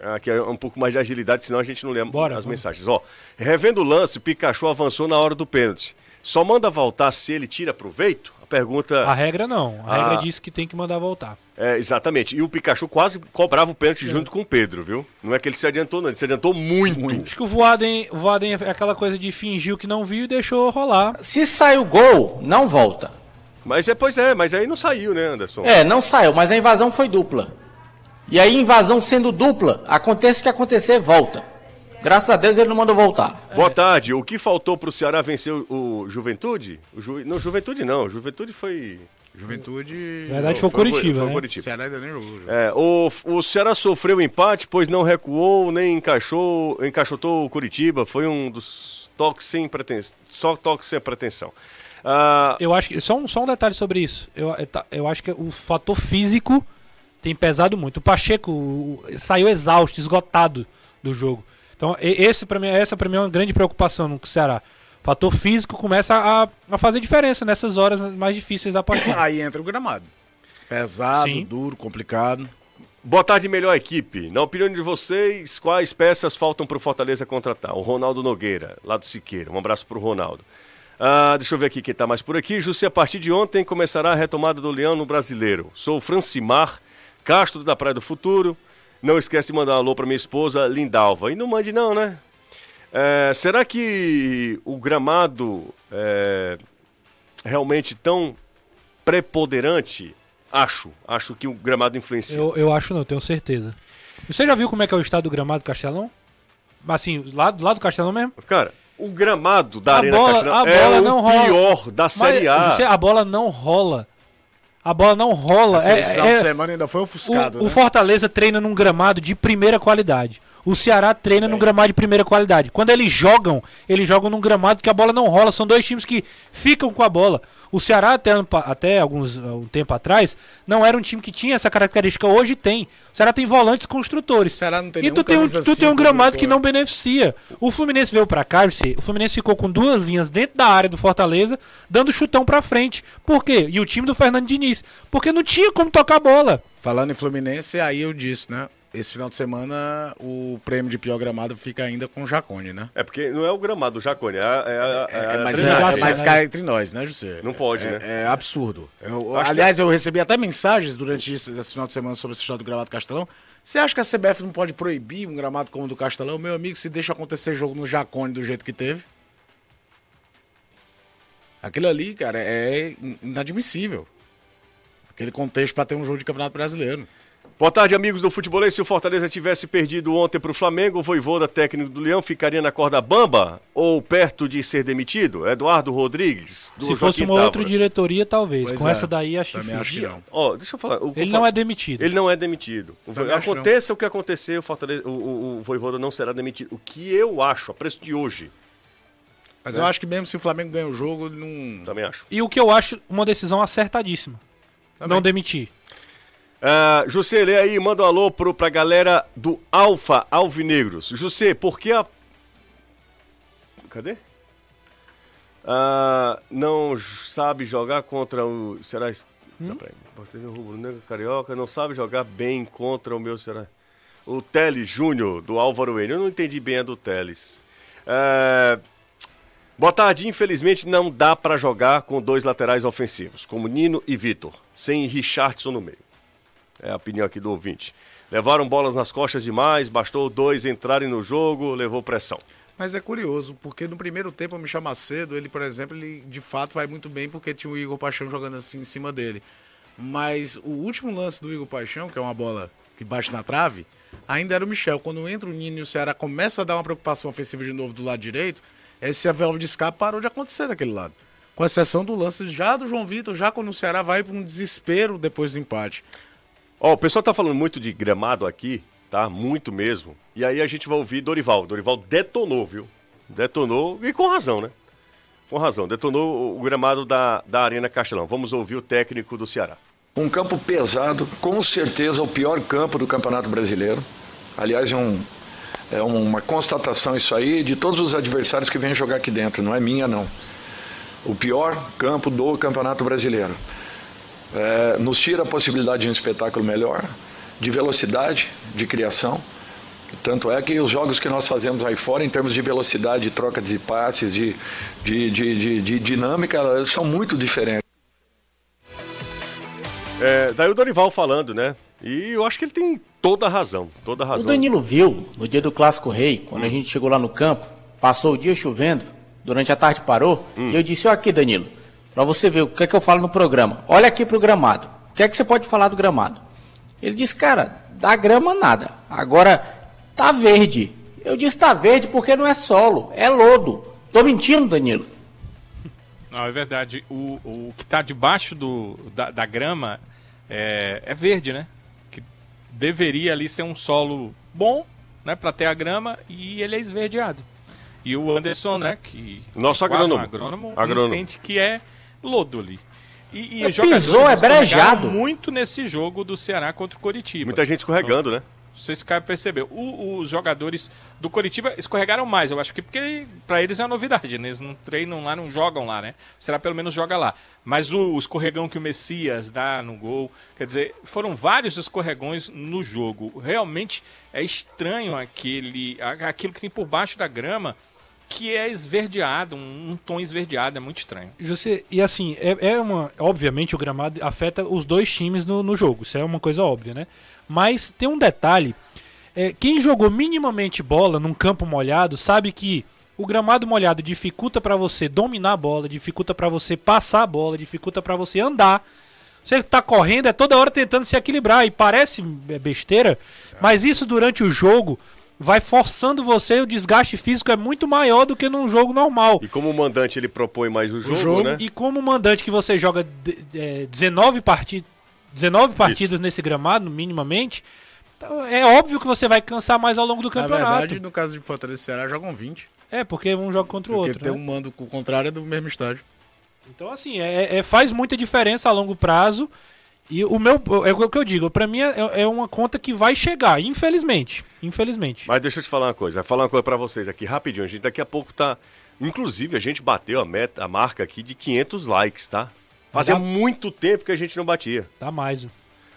Aqui é um pouco mais de agilidade, senão a gente não lembra Bora, as vamos. mensagens. Ó, revendo o lance, o Pikachu avançou na hora do pênalti. Só manda voltar se ele tira proveito? A pergunta. A regra não. A Ah. regra diz que tem que mandar voltar. É, exatamente. E o Pikachu quase cobrava o pênalti junto com o Pedro, viu? Não é que ele se adiantou, não. Ele se adiantou muito. Acho que o Voaden, o Voaden é aquela coisa de fingiu que não viu e deixou rolar. Se sai o gol, não volta. Mas é, pois é, mas aí não saiu, né, Anderson? É, não saiu, mas a invasão foi dupla. E aí, invasão sendo dupla, aconteça o que acontecer, volta. Graças a Deus ele não mandou voltar. Boa tarde. O que faltou pro Ceará vencer o, o Juventude? O Ju... Não, Juventude não. Juventude foi. Juventude. Na verdade foi o Curitiba, foi o né? O Curitiba. Ceará ainda nem jogou. É, o, o Ceará sofreu empate, pois não recuou, nem encaixou, encaixotou o Curitiba. Foi um dos toques sem pretensão. Só toques sem pretensão. Ah, Eu acho que. Só um, só um detalhe sobre isso. Eu, eu ta- eu acho que o fator físico tem pesado muito. O Pacheco o- saiu exausto, esgotado do jogo. Então, esse pra mim, essa para mim é uma grande preocupação no Ceará. O fator físico começa a, a fazer diferença nessas horas mais difíceis da partida. (coughs) Aí entra o gramado. Pesado, Sim. duro, complicado. boa tarde, melhor equipe. Na opinião de vocês, quais peças faltam pro Fortaleza contratar? O Ronaldo Nogueira, lá do Siqueira. Um abraço pro Ronaldo. Ah, deixa eu ver aqui quem tá mais por aqui. Jussi, a partir de ontem começará a retomada do Leão no Brasileiro. Sou o Francimar, Castro da Praia do Futuro. Não esquece de mandar um alô pra minha esposa Lindalva. E não mande não, né? É, será que o gramado é realmente tão preponderante? Acho. Acho que o gramado influencia. Eu, eu acho não, tenho certeza. Você já viu como é que é o estado do gramado do Castelão? Assim, lá, lá do Castelão mesmo? Cara, o gramado da A Arena bola- Castelão a é bola o não rola. pior da Série Mas, A. A bola não rola. A bola não rola. Esse, É- final é- de semana ainda foi ofuscado. o, o né? Fortaleza treina num gramado de primeira qualidade. O Ceará treina num gramado de primeira qualidade. Quando eles jogam, eles jogam num gramado que a bola não rola. São dois times que ficam com a bola. O Ceará, até, até alguns um tempo atrás, não era um time que tinha essa característica. Hoje tem. O Ceará tem volantes construtores. O Ceará não tem e tu tem, um, tu tem um gramado construtor. que não beneficia. O Fluminense veio pra cá, o Fluminense ficou com duas linhas dentro da área do Fortaleza, dando chutão pra frente. Por quê? E o time do Fernando Diniz. Porque não tinha como tocar a bola. Falando em Fluminense, aí eu disse, né? Esse final de semana o prêmio de pior gramado fica ainda com o Jacone, né? É porque não é o gramado, o Jacone. É, a- é, a- é, a É, mas, é, mas né? cai entre nós, né, José? Não pode, é, né? É absurdo. Eu- aliás, eu recebi até mensagens durante esse, esse final de semana sobre esse história do gramado Castelão. Você acha que a CBF não pode proibir um gramado como o do Castelão? Meu amigo, se deixa acontecer jogo no Jacone do jeito que teve. Aquilo ali, cara, é inadmissível. Aquele contexto para ter um jogo de Campeonato Brasileiro. Boa tarde, amigos do Futebolês. Se o Fortaleza tivesse perdido ontem para o Flamengo, o Voivoda técnico do Leão ficaria na corda bamba ou perto de ser demitido? Eduardo Rodrigues, do Se fosse Joaquim uma outra Távora. diretoria, talvez. Pois Com é, essa daí, acho Também acho que. Ó, deixa eu falar. o- Ele o não é demitido. Ele não é demitido. Também. Aconteça o que acontecer, o, Fortaleza, o, o, o Voivoda não será demitido. O que eu acho, a preço de hoje, Mas eu acho que mesmo se o Flamengo ganha o jogo, ele não. também acho. E o que eu acho uma decisão acertadíssima. Não demitir. Ah, José, lê aí, manda um alô pro, pra galera do Alfa Alvinegros. José, por que a. Cadê? Ah, não sabe jogar contra o. Será. isso? Não, Rubro Negro Carioca não sabe jogar bem contra o meu. Será? O Teles Júnior, do Álvaro N. Eu não entendi bem a do Teles. Ah, Boa tarde. Infelizmente não dá pra jogar com dois laterais ofensivos, como Nino e Vitor, sem Richardson no meio. É a opinião aqui do ouvinte. Levaram bolas nas costas demais, bastou dois entrarem no jogo, levou pressão. Mas é curioso, porque no primeiro tempo o Michel Macedo, ele, por exemplo, ele de fato vai muito bem porque tinha o Igor Paixão jogando assim em cima dele. Mas o último lance do Igor Paixão, que é uma bola que bate na trave, ainda era o Michel. Quando entra o Nino e o Ceará começa a dar uma preocupação ofensiva de novo do lado direito, esse válvula de escape parou de acontecer daquele lado. Com exceção do lance já do João Vitor, já quando o Ceará vai para um desespero depois do empate. Ó, o pessoal tá falando muito de gramado aqui, tá? Muito mesmo. E aí a gente vai ouvir Dorival. Dorival detonou, viu? Detonou, e com razão, né? Com razão. Detonou o gramado da, da Arena Castelão. Vamos ouvir o técnico do Ceará. Um campo pesado, com certeza o pior campo do Campeonato Brasileiro. Aliás, é, um, é uma constatação isso aí de todos os adversários que vêm jogar aqui dentro, não é minha não. O pior campo do Campeonato Brasileiro. É, nos tira a possibilidade de um espetáculo melhor, de velocidade, de criação. Tanto é que os jogos que nós fazemos aí fora, em termos de velocidade, de troca de passes, de, de, de, de, de dinâmica, são muito diferentes. É, daí o Dorival falando, né? E eu acho que ele tem toda a razão. Toda a O razão. Danilo viu, no dia do Clássico Rei, quando a gente chegou lá no campo, passou o dia chovendo, durante a tarde parou, e eu disse, ó aqui, Danilo, pra você ver o que é que eu falo no programa. Olha aqui pro gramado. O que é que você pode falar do gramado? Ele disse, cara, da grama nada. Agora, tá verde. Eu disse tá verde porque não é solo, é lodo. Tô mentindo, Danilo? Não, é verdade. O, o que está debaixo do, da, da grama é, é, verde, né? Que deveria ali ser um solo bom, né? Para ter a grama e ele é esverdeado. E o Anderson, né? Que Nosso agrônomo. agrônomo, Agrônomo. entende que é lodo ali. E, e É pisou, é brejado. muito nesse jogo do Ceará contra o Coritiba. Muita gente escorregando, né? Não sei se o cara percebeu. O- os jogadores do Coritiba escorregaram mais, eu acho que porque pra eles é uma novidade, né? Eles não treinam lá, não jogam lá, né? Será pelo menos joga lá. Mas o, o escorregão que o Messias dá no gol, quer dizer, foram vários escorregões no jogo. Realmente é estranho aquele, aquilo que tem por baixo da grama, que é esverdeado, um, um tom esverdeado, é muito estranho. José, e assim, é, é uma. Obviamente o gramado afeta os dois times no, no jogo. Isso é uma coisa óbvia, né? Mas tem um detalhe. é, quem jogou minimamente bola num campo molhado sabe que o gramado molhado dificulta pra você dominar a bola, dificulta pra você passar a bola, dificulta pra você andar. Você tá correndo, é toda hora tentando se equilibrar. E parece é, besteira, mas isso durante o jogo vai forçando você, o desgaste físico é muito maior do que num jogo normal. E como o mandante ele propõe mais o jogo, jogo né? E como mandante que você joga é, 19, parti 19 partidas nesse gramado, minimamente, então é óbvio que você vai cansar mais ao longo do Na campeonato. verdade, no caso de Fortaleza e Ceará, jogam 20. É, porque um joga contra o Porque outro. tem né? um mando com o contrário é do mesmo estádio. Então, assim, é, é- faz muita diferença a longo prazo. E o meu. É o que eu digo, pra mim é, é uma conta que vai chegar, infelizmente. Infelizmente. Mas deixa eu te falar uma coisa, falar uma coisa pra vocês aqui rapidinho. A gente daqui a pouco tá, inclusive a gente bateu a meta, a marca aqui de 500 likes, tá? Fazia muito tempo que a gente não batia. Dá mais. Tem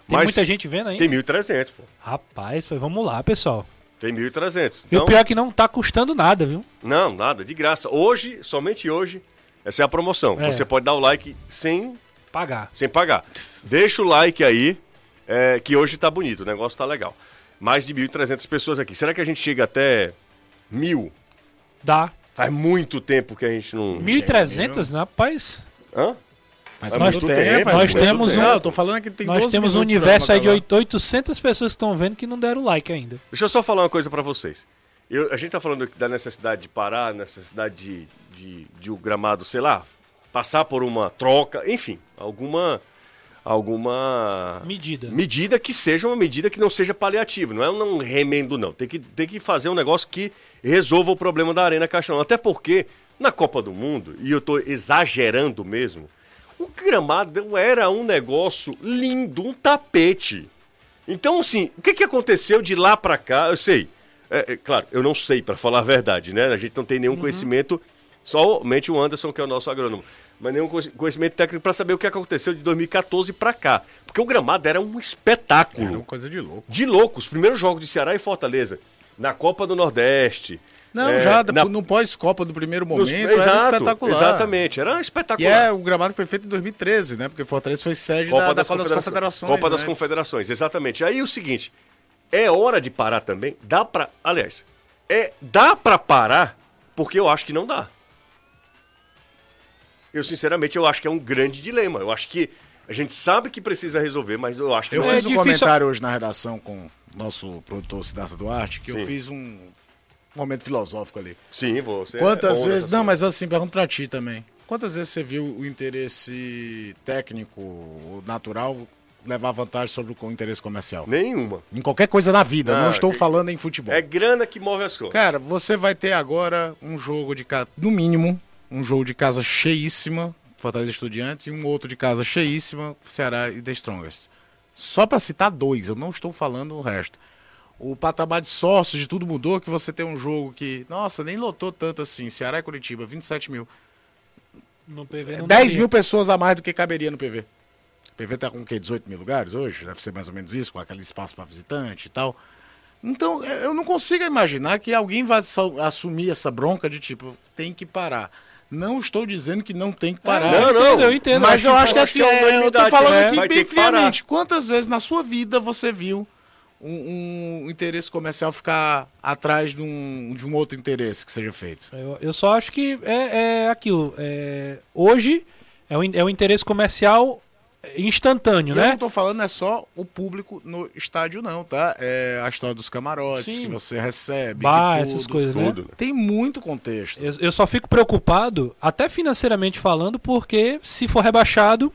Mas muita gente vendo aí. Tem 1.300, pô. Rapaz, foi- vamos lá, pessoal. Tem 1.300. E o Então, pior é que não tá custando nada, viu? não, nada, de graça. Hoje, somente hoje, essa é a promoção. É. Você pode dar o like sem, Pagar. sem pagar. Deixa o like aí, é, que hoje tá bonito, o negócio tá legal. Mais de 1.300 pessoas aqui. Será que a gente chega até mil? Dá. Faz muito tempo que a gente não... 1.300, rapaz. Hã? Faz muito tempo. tempo, nós muito temos tempo. um- Não, eu tô falando que tem Nós 12 temos um universo aí de acabar. 8- 800 pessoas que estão vendo que não deram like ainda. Deixa eu só falar uma coisa pra vocês. Eu- a gente tá falando da necessidade de parar, necessidade de, de, de o gramado, sei lá, passar por uma troca, enfim, alguma alguma Medida. medida que seja uma medida que não seja paliativa, não é um remendo não. Tem que, tem que fazer um negócio que resolva o problema da Arena Castelão. Até porque na Copa do Mundo, e eu tô exagerando mesmo, o gramado era um negócio lindo, um tapete. Então, assim, o que, que aconteceu de lá pra cá? Eu sei. É, é, claro, eu não sei, pra falar a verdade, né? A gente não tem nenhum conhecimento, somente o Anderson, que é o nosso agrônomo, mas nenhum conhe- conhecimento técnico pra saber o que aconteceu de 2014 pra cá. Porque o gramado era um espetáculo. Era uma coisa de louco. De louco. Os primeiros jogos de Ceará e Fortaleza, na Copa do Nordeste. Não, é, já na- no pós-Copa, no primeiro nos- momento, era Exato, espetacular. Exatamente, era E espetacular. é o gramado foi feito em 2013, né? Porque Fortaleza foi sede Copa, da, da das, Copa das Confederações. Copa das antes. Confederações, exatamente. Aí o seguinte, é hora de parar também. Dá pra. Aliás, é dá pra parar porque eu acho que não dá. Eu sinceramente eu acho que é um grande dilema. Eu acho que a gente sabe que precisa resolver, mas eu acho que Eu não É fiz um difícil- comentário hoje na redação com o nosso produtor Siddhartha Duarte, que Sim. eu fiz um momento filosófico ali. Sim, você. Quantas é vezes. Não, mas assim, pergunto pra ti também. Quantas vezes você viu o interesse técnico, natural, levar vantagem sobre o interesse comercial? Nenhuma. Em qualquer coisa na vida, Não, não estou que- falando em futebol. É grana que move as coisas. Cara, você vai ter agora um jogo de no mínimo, um jogo de casa cheíssima, Fortaleza Estudiantes, e um outro de casa cheíssima, Ceará e The Strongers. Só pra citar dois, eu não estou falando o resto. O patamar de sócios de tudo mudou, que você tem um jogo que, nossa, nem lotou tanto assim, Ceará e Curitiba, 27 mil. No PV não 10 daria. mil pessoas a mais do que caberia no PV. O PV tá com o quê? 18 mil lugares hoje? Deve ser mais ou menos isso, com aquele espaço para visitante e tal. Então, eu eu não consigo imaginar que alguém vai só- assumir essa bronca de tipo, tem que parar. Não estou dizendo que não tem que parar. Não, eu não. entendo, eu entendo. Mas eu acho que acho assim, que é é, eu tô unanimidade, falando né? aqui Vai bem friamente. Quantas vezes na sua vida você viu um, um interesse comercial ficar atrás de um, de um outro interesse que seja feito? Eu, eu só acho que é, é aquilo. é, hoje é o, é o interesse comercial instantâneo, E Eu né? não tô falando é só o público no estádio, não, tá? É a história dos camarotes Sim. que você recebe. Bar, que essas tudo. coisas, né? Tudo, né? Tem muito contexto. Eu, eu só fico preocupado, até financeiramente falando, porque se for rebaixado,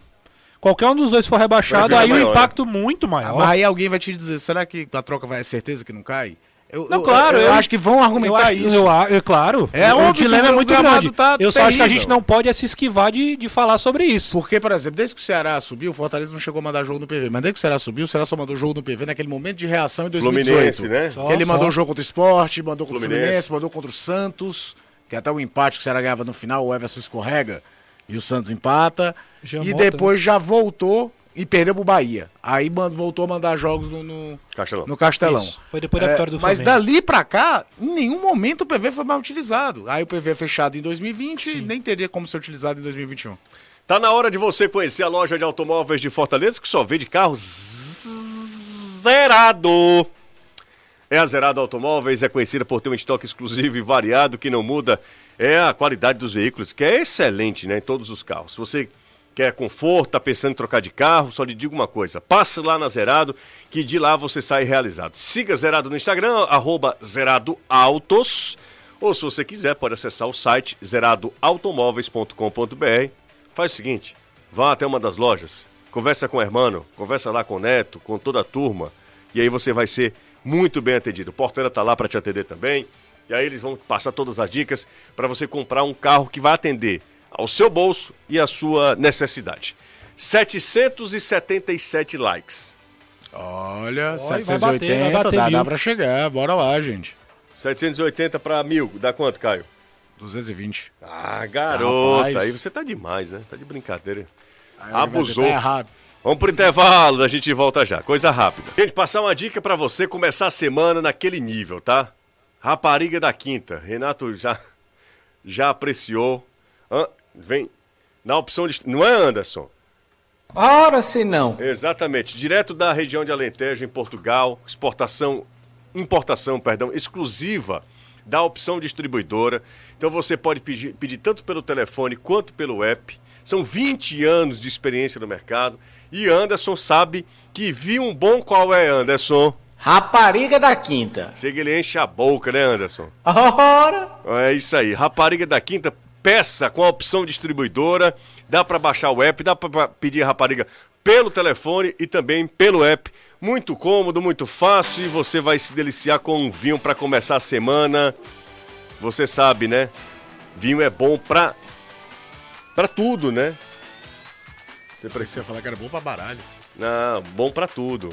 qualquer um dos dois for rebaixado, aí maior, o impacto muito maior. Aí alguém vai te dizer, será que a troca vai é certeza que não cai? Eu, Não, eu- claro, eu, eu- acho que vão Eu argumentar acho isso. eu a- é claro. É o óbvio que dilema é muito grande. tá eu só acho que a gente não pode é se esquivar de, de falar sobre isso. Porque, por exemplo, desde que o Ceará subiu, o Fortaleza não chegou a mandar jogo no PV. Mas desde que o Ceará subiu, o Ceará só mandou jogo no PV naquele momento de reação em 2018. Fluminense, né? Só- que ele só. mandou jogo contra o Sport, mandou contra o Fluminense. Fluminense, mandou contra o Santos, que até o empate que o Ceará ganhava no final, o Everson escorrega e o Santos empata. Já e volta, depois já voltou e perdeu pro Bahia. Aí mand- voltou a mandar jogos no, no, Castelão. no Castelão. Isso. Foi depois da É, vitória do mas Flamengo. dali pra cá, em nenhum momento o PV foi mal utilizado. Aí o PV é fechado em 2020 e nem teria como ser utilizado em 2021. Tá na hora de você conhecer a loja de automóveis de Fortaleza, que só vende carro zerado. É a Zerado Automóveis, é conhecida por ter um estoque exclusivo e variado que não muda. É a qualidade dos veículos, que é excelente, né, em todos os carros. Se você quer conforto, tá pensando em trocar de carro, só lhe digo uma coisa, passe lá na Zerado, que de lá você sai realizado. Siga Zerado no Instagram, arroba ou se você quiser, pode acessar o site zeradoautomóveis.com.br. Faz o seguinte, vá até uma das lojas, conversa com o hermano, conversa lá com o neto, com toda a turma, e aí você vai ser muito bem atendido. O porteiro tá lá para te atender também, e aí eles vão passar todas as dicas para você comprar um carro que vai atender ao seu bolso e à sua necessidade. 777 likes. Olha, vai 780, bater, vai bater dá, mil. dá pra chegar. Bora lá, gente. 780 para mil, dá quanto, Caio? 220. Ah, garota, Rapaz. aí você tá demais, né? Tá de brincadeira. Aí Abusou. Tá errado. Vamos pro intervalo, a gente volta já. Coisa rápida. Gente, passar uma dica pra você começar a semana naquele nível, tá? Rapariga da Quinta. Renato já já apreciou. Vem na opção de não é Anderson? Ora se não. Exatamente, direto da região de Alentejo em Portugal, exportação importação, perdão, exclusiva da opção distribuidora. Então você pode pedir, pedir tanto pelo telefone quanto pelo app. São 20 anos de experiência no mercado. E Anderson sabe que viu um bom qual é, Anderson. Rapariga da Quinta. Chega ele enche a boca, né, Anderson? Ora. É isso aí. Rapariga da Quinta, peça com a opção distribuidora. Dá para baixar o app, dá para pedir a rapariga pelo telefone e também pelo app. Muito cômodo, muito fácil e você vai se deliciar com um vinho para começar a semana. Você sabe, né? Vinho é bom pra para tudo, né? Você ia falar que era bom pra baralho. não, bom pra tudo.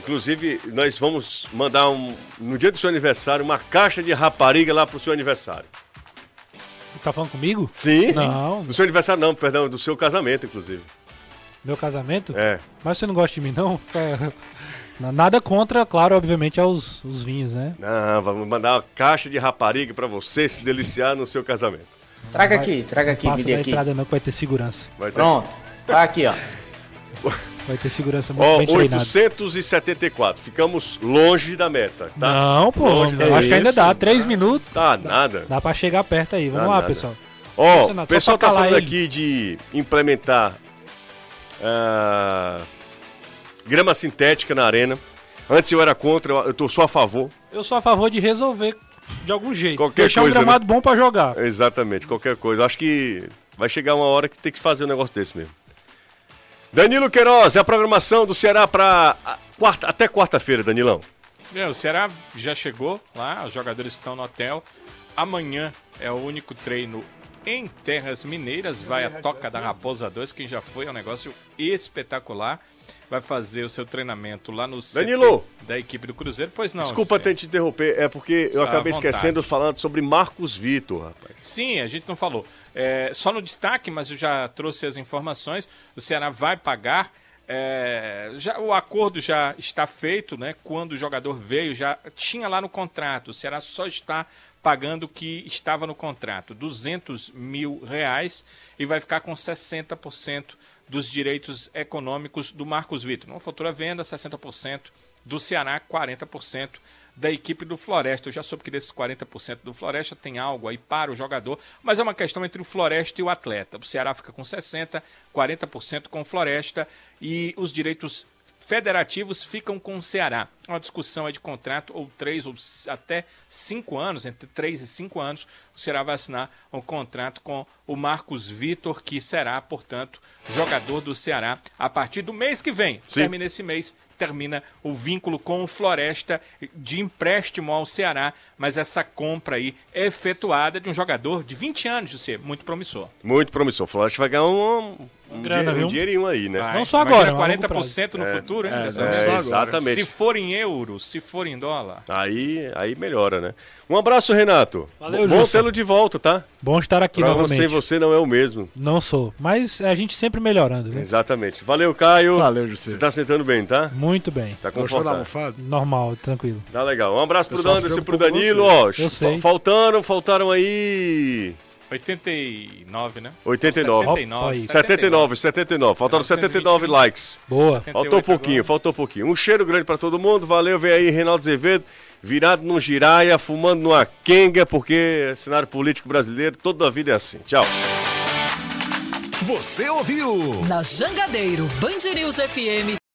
Inclusive, nós vamos mandar um, no dia do seu aniversário uma caixa de rapariga lá pro seu aniversário. Tá falando comigo? Sim? Não. Do seu aniversário não, perdão, do seu casamento, inclusive. Meu casamento? É. Mas você não gosta de mim, não? (laughs) Nada contra, claro, obviamente, aos os vinhos, né? Não, vamos mandar uma caixa de rapariga pra você se deliciar no seu casamento. Traga aqui, traga aqui, me Passa dê da aqui. entrada não, que vai ter segurança. Vai ter... Pronto. Tá aqui, ó. (laughs) Vai ter segurança muito Ó, bem treinado. 874. Ficamos longe da meta, tá? Não, pô, Longe eu da- acho que ainda dá. Três minutos, Tá, nada. dá pra chegar perto aí. Vamos Dá lá, nada. pessoal. Ó, não, o pessoal tá falando ele. aqui de implementar ah, grama sintética na arena. Antes eu era contra, eu, tô só a favor. Eu sou a favor de resolver de algum jeito. Qualquer Deixar coisa, um gramado bom pra jogar. Exatamente, qualquer coisa. Acho que vai chegar uma hora que tem que fazer um negócio desse mesmo. Danilo Queiroz, a programação do Ceará para quarta, até quarta-feira, Danilão. É, o Ceará já chegou lá, os jogadores estão no hotel. Amanhã é o único treino em Terras Mineiras. Vai a Toca da Raposa 2, que já foi, é um negócio espetacular. Vai fazer o seu treinamento lá no CT Danilo! da equipe do Cruzeiro. Pois não. Desculpa ter te interromper, é porque eu acabei esquecendo falando sobre Marcos Vitor, rapaz. Sim, a gente não falou. É, só no destaque, mas eu já trouxe as informações. O Ceará vai pagar. é, já, o acordo já está feito, né? Quando o jogador veio, já tinha lá no contrato. O Ceará só está pagando o que estava no contrato, 200 mil reais, e vai ficar com 60% dos direitos econômicos do Marcos Vitor. Uma futura venda, 60%, do Ceará, 40% da equipe do Floresta. Eu já soube que desses 40% do Floresta tem algo aí para o jogador, mas é uma questão entre o Floresta e o atleta. O Ceará fica com 60%, 40% com o Floresta e os direitos federativos ficam com o Ceará. Uma discussão é de contrato, ou três ou até cinco anos, entre três e cinco anos, o Ceará vai assinar um contrato com o Marcos Vitor, que será, portanto, jogador do Ceará a partir do mês que vem. Sim. Termina esse mês, termina o vínculo com o Floresta de empréstimo ao Ceará, mas essa compra aí é efetuada de um jogador de 20 anos de ser muito promissor. Muito promissor. O Floresta vai ganhar um, um, Grana, dinhe- um dinheirinho aí, né? Vai. Não só agora, a longo 40% no futuro, hein? É, agora. exatamente. Se for em euro, se for em dólar. Aí, aí melhora, né? Um abraço, Renato. Valeu, Bom tê-lo de volta, tá? Bom estar aqui Pra novamente. você, você não é o mesmo. Não sou, mas a gente sempre melhorando, né? Exatamente. Valeu, Caio. Valeu, José. Você tá sentando bem, tá? Muito bem. Tá confortável. Normal, tranquilo. Tá legal. Um abraço pro Anderson e pro Danilo. Ó, Eu sei. fa- faltaram, faltaram aí 89, né? 89. 79. Aí. 79, 79. Faltaram 79 likes. Boa. Faltou um pouquinho, faltou um pouquinho. Um cheiro grande pra todo mundo. Valeu, vem aí Reinaldo Azevedo, virado num giraia, fumando numa quenga, porque cenário político brasileiro toda a vida é assim. Tchau. Você ouviu? Na Jangadeiro, Band News FM